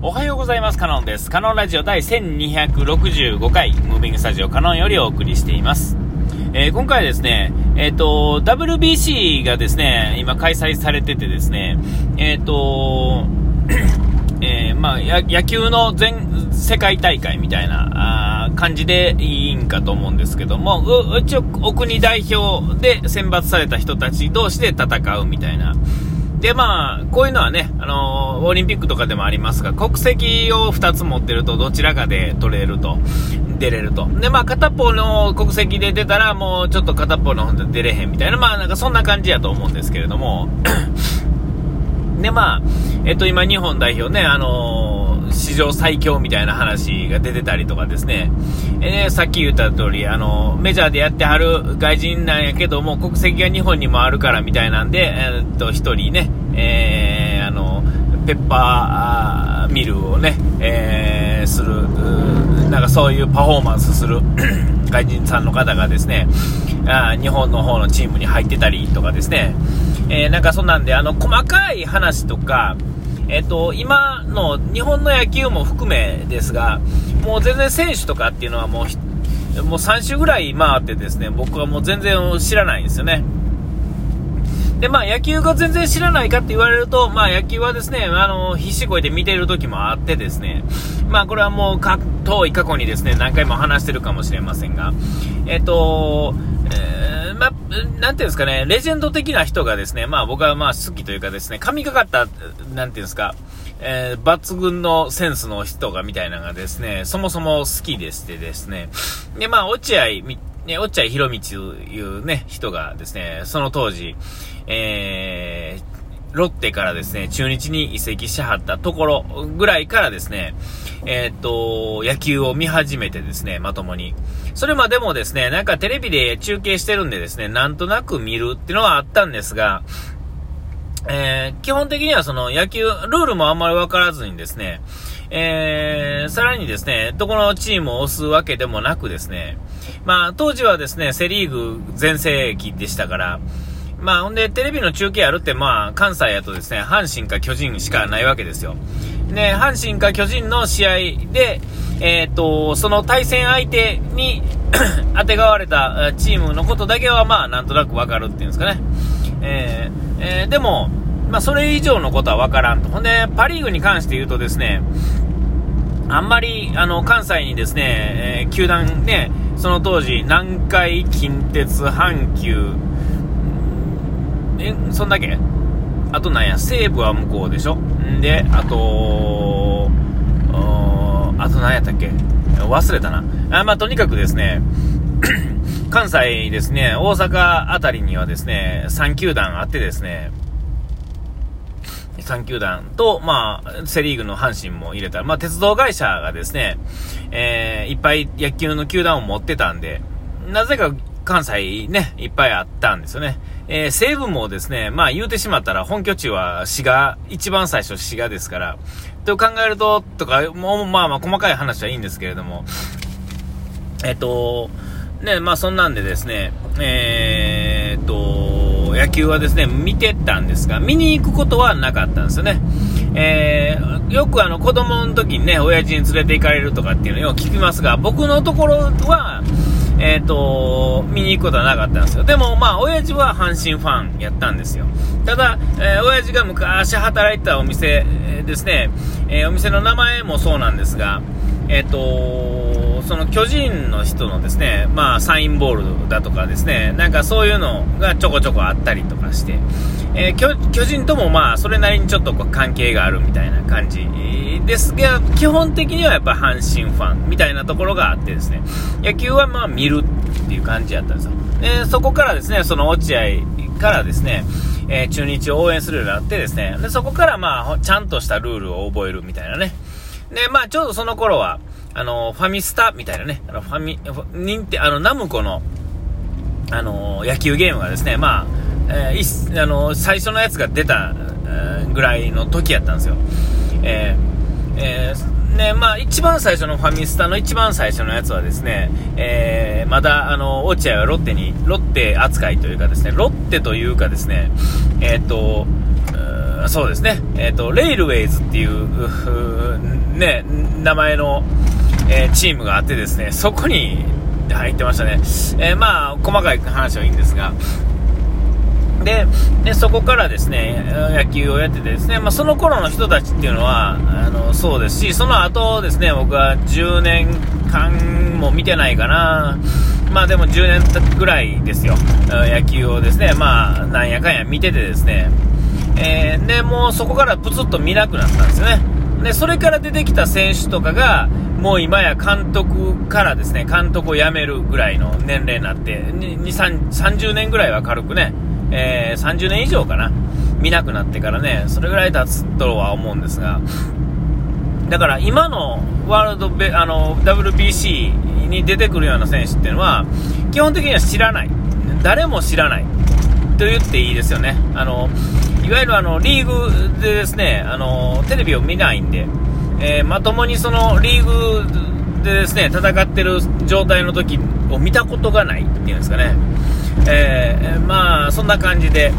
おはようございます。カノンです。カノンラジオ第1265回、ムービングスタジオカノンよりお送りしています。えー、今回はですね、えっ、ー、と、WBC がですね、今開催されててですね、えっ、ー、と、えまあ、野球の全世界大会みたいな感じでいいんかと思うんですけども、う一応、お国代表で選抜された人たち同士で戦うみたいな、で、まあ、こういうのはね、あのー、オリンピックとかでもありますが、国籍を2つ持ってるとどちらかで取れると、出れると。で、まあ、片方の国籍で出たら、もうちょっと片方の方で出れへんみたいな、まあ、なんかそんな感じやと思うんですけれども、で、まあ、えっと、今、日本代表ね、あのー、史上最強みたいな話が出てたりとかですね、えー、さっき言った通り、あの、メジャーでやってはる外人なんやけども、国籍が日本にもあるからみたいなんで、えー、っと、一人ね、えー、あの、ペッパーミルをね、えー、する、なんかそういうパフォーマンスする 外人さんの方がですね、あ日本の方のチームに入ってたりとかですね、えー、なんかそんなんで、あの、細かい話とか、えっ、と、今の日本の野球も含めですが、もう全然選手とかっていうのはもう、もう3週ぐらい回ってですね、僕はもう全然知らないんですよね。で、まあ野球が全然知らないかって言われると、まあ野球はですね、あの、必死こいて見ている時もあってですね、まあこれはもうか、遠い過去にですね、何回も話してるかもしれませんが、えっ、と、えー、まあ、なんていうんですかね、レジェンド的な人がですね、まあ僕はまあ好きというかですね、神がかった、なんていうんですか、えー、抜群のセンスの人がみたいなのがですね、そもそも好きでしてですね、で、まあ落合、ね、落合博満というね、人がですね、その当時、えー、ロッテからですね、中日に移籍しはったところぐらいからですね、えー、っと、野球を見始めてですね、まともに。それまでもですね、なんかテレビで中継してるんでですね、なんとなく見るっていうのはあったんですが、えー、基本的にはその野球、ルールもあんまりわからずにですね、えー、さらにですね、どこのチームを押すわけでもなくですね、まあ、当時はですね、セリーグ全盛期でしたから、まあ、ほんで、テレビの中継やるって、まあ、関西やとですね、阪神か巨人しかないわけですよ。で、阪神か巨人の試合で、えっ、と、その対戦相手に 当てがわれたチームのことだけは、まあ、なんとなくわかるっていうんですかね。えー、えー、でも、まあ、それ以上のことはわからんと。ほんで、パリーグに関して言うとですね、あんまり、あの、関西にですね、えー、球団ね、その当時、南海、近鉄、阪急、え、そんだけあとなんや、西武は向こうでしょ？んで、あと、あと何やったっけ？忘れたな。あまあ、とにかくですね、関西ですね、大阪あたりにはですね、3球団あってですね、3球団と、まあ、セリーグの阪神も入れた、まあ、鉄道会社がですね、えー、いっぱい野球の球団を持ってたんで、なぜか関西ね、いっぱいあったんですよね。えー、西武もですね、まあ言うてしまったら本拠地は滋賀、一番最初滋賀ですから、と考えると、とか、もうまあまあ細かい話はいいんですけれども、えっ、ー、と、ね、まあそんなんでですね、えー、っと、野球はですね、見てたんですが、見に行くことはなかったんですよね。えー、よくあの子供の時にね、親父に連れて行かれるとかっていうのをよく聞きますが、僕のところは、えっ、ー、と、見に行くことはなかったんですよ。でも、まあ、親父は阪神ファンやったんですよ。ただ、えー、親父が昔働いてたお店ですね、えー、お店の名前もそうなんですが、えっ、ー、と、その巨人の人のですね、まあ、サインボールだとかですね、なんかそういうのがちょこちょこあったりとかして、え、巨人ともまあ、それなりにちょっとこう関係があるみたいな感じですが、基本的にはやっぱ阪神ファンみたいなところがあってですね、野球はまあ見るっていう感じやったんですよ。で、そこからですね、その落合からですね、えー、中日を応援するようになってですね、で、そこからまあ、ちゃんとしたルールを覚えるみたいなね。で、まあ、ちょうどその頃は、あの、ファミスタみたいなね、あの、ファミ、認定、あの、ナムコの、あの、野球ゲームがですね、まあ、えー、あの、最初のやつが出た、ぐらいの時やったんですよ。えー、えー、ね、まあ、一番最初のファミスタの一番最初のやつはですね、えー、まだ、あの、落合はロッテに、ロッテ扱いというかですね、ロッテというかですね、えっ、と、そうですね、えっ、ー、と、レイルウェイズっていう、ね、名前の、えー、チームがあってですね、そこに入ってましたね。えー、まあ、細かい話はいいんですが、ででそこからですね野球をやっててですね、まあ、その頃の人たちっていうのはあのそうですしその後ですね僕は10年間も見てないかな。まあでも10年ぐらいですよ。野球をですねまあなんやかんや見ててですね、えー、でもうそこからプツッと見なくなったんですよね。でそれから出てきた選手とかがもう今や監督からですね監督を辞めるぐらいの年齢になって2 30年ぐらいは軽くねえー、30年以上かな、見なくなってからね、それぐらい経つとは思うんですが、だから今のワールドベあの WBC に出てくるような選手っていうのは、基本的には知らない、誰も知らない。と言っていいですよね。あのいわゆるあのリーグでですねあのテレビを見ないんで、えー、まともにそのリーグでですね戦ってる状態の時を見たことがないっていうんですかね。えー、まあ、そんな感じで、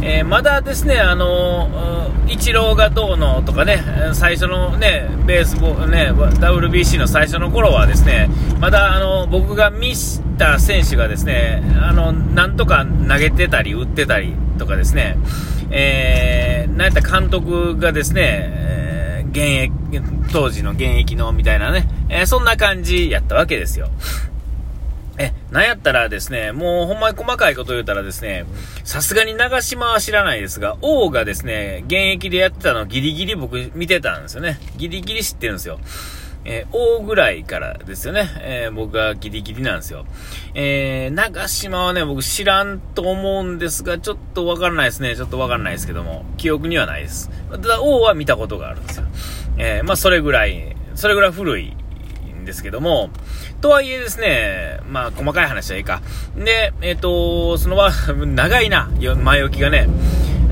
えー、まだですね、あのイチローがどうのとかね、最初のね、ベースボール、ね、WBC の最初の頃はですね、まだあの僕が見した選手がですね、あの、なんとか投げてたり、打ってたりとかですね、えー、なんやった監督がですね、現役、当時の現役のみたいなね、えー、そんな感じやったわけですよ。え、なんやったらですね、もうほんまに細かいこと言うたらですね、さすがに長島は知らないですが、王がですね、現役でやってたのギリギリ僕見てたんですよね。ギリギリ知ってるんですよ。えー、王ぐらいからですよね。えー、僕がギリギリなんですよ。えー、長島はね、僕知らんと思うんですが、ちょっとわからないですね。ちょっとわからないですけども、記憶にはないです。ただ、王は見たことがあるんですよ。えまあ、それぐらい、それぐらい古いんですけども、とはいえですね、まあ、細かい話はいいか。で、えっ、と、そのは、長いな、前置きがね。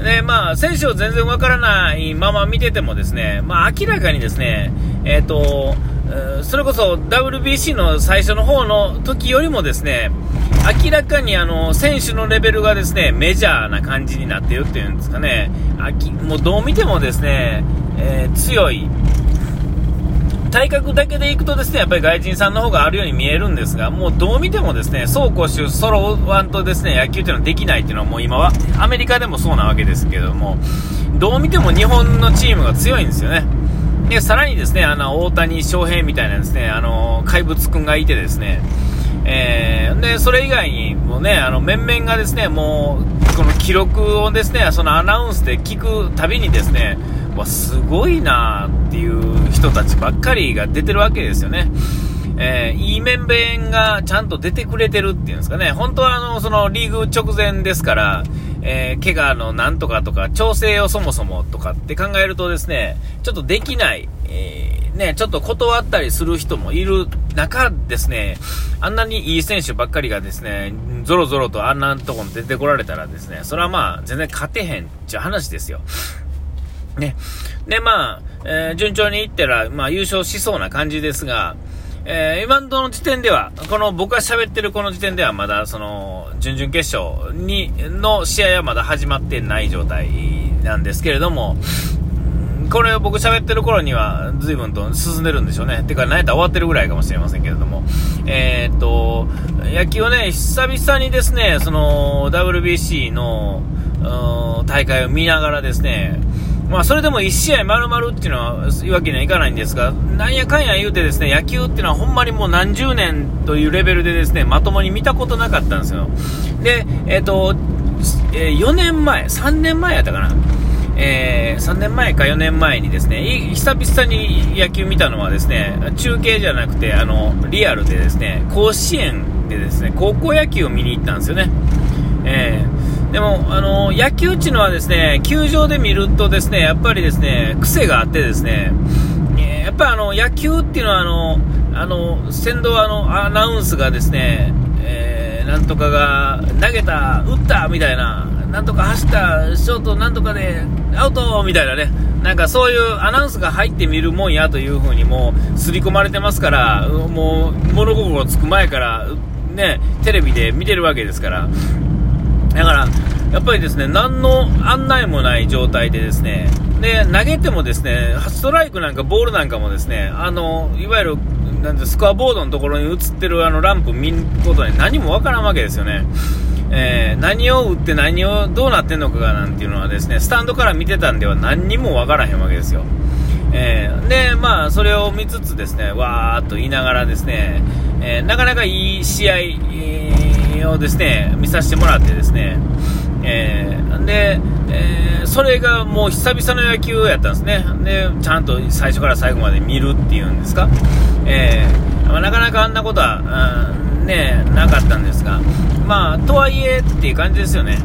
で、まあ、選手を全然わからないまま見ててもですね、まあ、明らかにですね、えっ、ー、と、それこそ WBC の最初の方の時よりもですね、明らかにあの、選手のレベルがですね、メジャーな感じになっているっていうんですかね、もうどう見てもですね、えー、強い、体格だけでいくとですね、やっぱり外人さんの方があるように見えるんですが、もうどう見てもですね、走攻守揃わんとですね、野球っていうのはできないっていうのはもう今は、アメリカでもそうなわけですけれども、どう見ても日本のチームが強いんですよね。で、さらにですね、あの、大谷翔平みたいなですね、あの、怪物くんがいてですね、えー、で、それ以外にもね、あの、面々がですね、もう、この記録をですね、そのアナウンスで聞くたびにですね、わ、すごいなっていう人たちばっかりが出てるわけですよね。えー、いい面々がちゃんと出てくれてるっていうんですかね。本当はあの、そのリーグ直前ですから、えー、怪我のなんとかとか、調整をそもそもとかって考えるとですね、ちょっとできない、えー、ね、ちょっと断ったりする人もいる中ですね、あんなにいい選手ばっかりがですね、ぞろぞろとあんなとこに出てこられたらですね、それはまあ、全然勝てへんっていう話ですよ。ね。で、まあ、えー、順調にいったら、まあ、優勝しそうな感じですが、えー、今の時点では、この僕が喋ってるこの時点ではまだその準々決勝にの試合はまだ始まってない状態なんですけれども、これを僕喋ってる頃には随分と進んでるんでしょうね。てか、何やったら終わってるぐらいかもしれませんけれども。えー、っと、野球をね、久々にですね、その WBC の大会を見ながらですね、まあ、それでも1試合丸々っていうのは言うわけにはいかないんですが、なんやかんや言うてですね、野球っていうのはほんまにもう何十年というレベルでですね、まともに見たことなかったんですよ。で、えっ、ー、と、4年前、3年前やったかな。えー、3年前か4年前にですね、久々に野球見たのはですね、中継じゃなくて、あの、リアルでですね、甲子園でですね、高校野球を見に行ったんですよね。でも、あの野球っていうのはですね、球場で見るとですね、やっぱりですね、癖があってですね、えやっぱあの、野球っていうのはあの、あの、先導あの、アナウンスがですね、えー、なんとかが投げた、打ったみたいな、なんとか走った、ショートなんとかでアウトみたいなね、なんかそういうアナウンスが入ってみるもんやという風にもう刷り込まれてますから、もう物心つく前からね、テレビで見てるわけですから、だから、やっぱりですね、何の案内もない状態でですね、で、投げてもですね、ストライクなんかボールなんかもですね、あの、いわゆる、なんスコアボードのところに映ってるあのランプ見ることに何もわからんわけですよね。えー、何を打って何をどうなってんのかなんていうのはですね、スタンドから見てたんでは何にもわからへんわけですよ。えー、で、まあ、それを見つつですね、わーっと言いながらですね、えー、なかなかいい試合、えー、をですね、見させてもらってですね、えー、で、えー、それがもう久々の野球やったんですね。で、ちゃんと最初から最後まで見るっていうんですか。えー、まあ、なかなかあんなことは、うんね、なかったんですが、まあ、とはいえっていう感じですよね。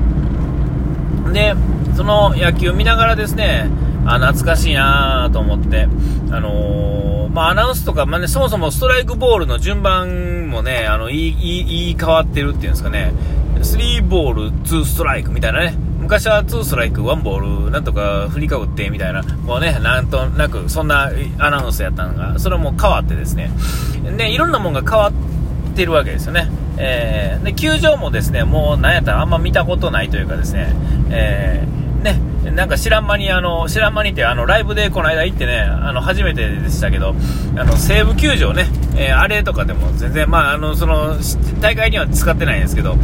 で、その野球を見ながらですね、あ、懐かしいなと思って、あのー、まあ、アナウンスとか、まあね、そもそもストライクボールの順番もね、あの、言い、言い変わってるっていうんですかね、3ボール、2ストライクみたいなね、昔は2ストライク、1ボール、なんとか振りかぶってみたいな、こうね、なんとなく、そんなアナウンスやったのが、それも変わってですね、で、いろんなもんが変わってるわけですよね。えー、で、球場もですね、もうなんやったらあんま見たことないというかですね、えー、ね、なんか知らん間に、あの、知らん間にってあの、ライブでこの間行ってね、あの、初めてでしたけど、あの、西武球場ね、えー、あれとかでも全然、まあ、あの、その、大会には使ってないんですけど、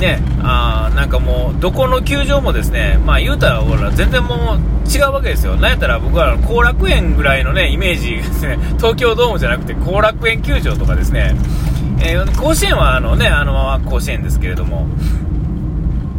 ね、あなんかもう、どこの球場もですね、まあ言うたら、ほら、全然もう違うわけですよ。なんやったら僕は後楽園ぐらいのね、イメージですね、東京ドームじゃなくて後楽園球場とかですね、えー、甲子園はあのね、あのまま甲子園ですけれども、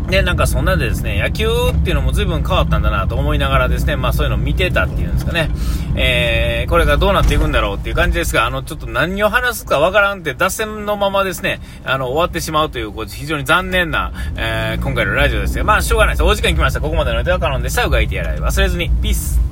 で、なんかそんなでですね、野球っていうのも随分変わったんだなと思いながらですね、まあそういうのを見てたっていうんですかね、えー、これがどうなっていくんだろうっていう感じですが、あの、ちょっと何を話すかわからんって脱線のままですね、あの、終わってしまうという、こう非常に残念な、えー、今回のラジオですが、まあしょうがないです。お時間来ました。ここまでの予定は可能でした。うがいてやらい忘れずに。ピース。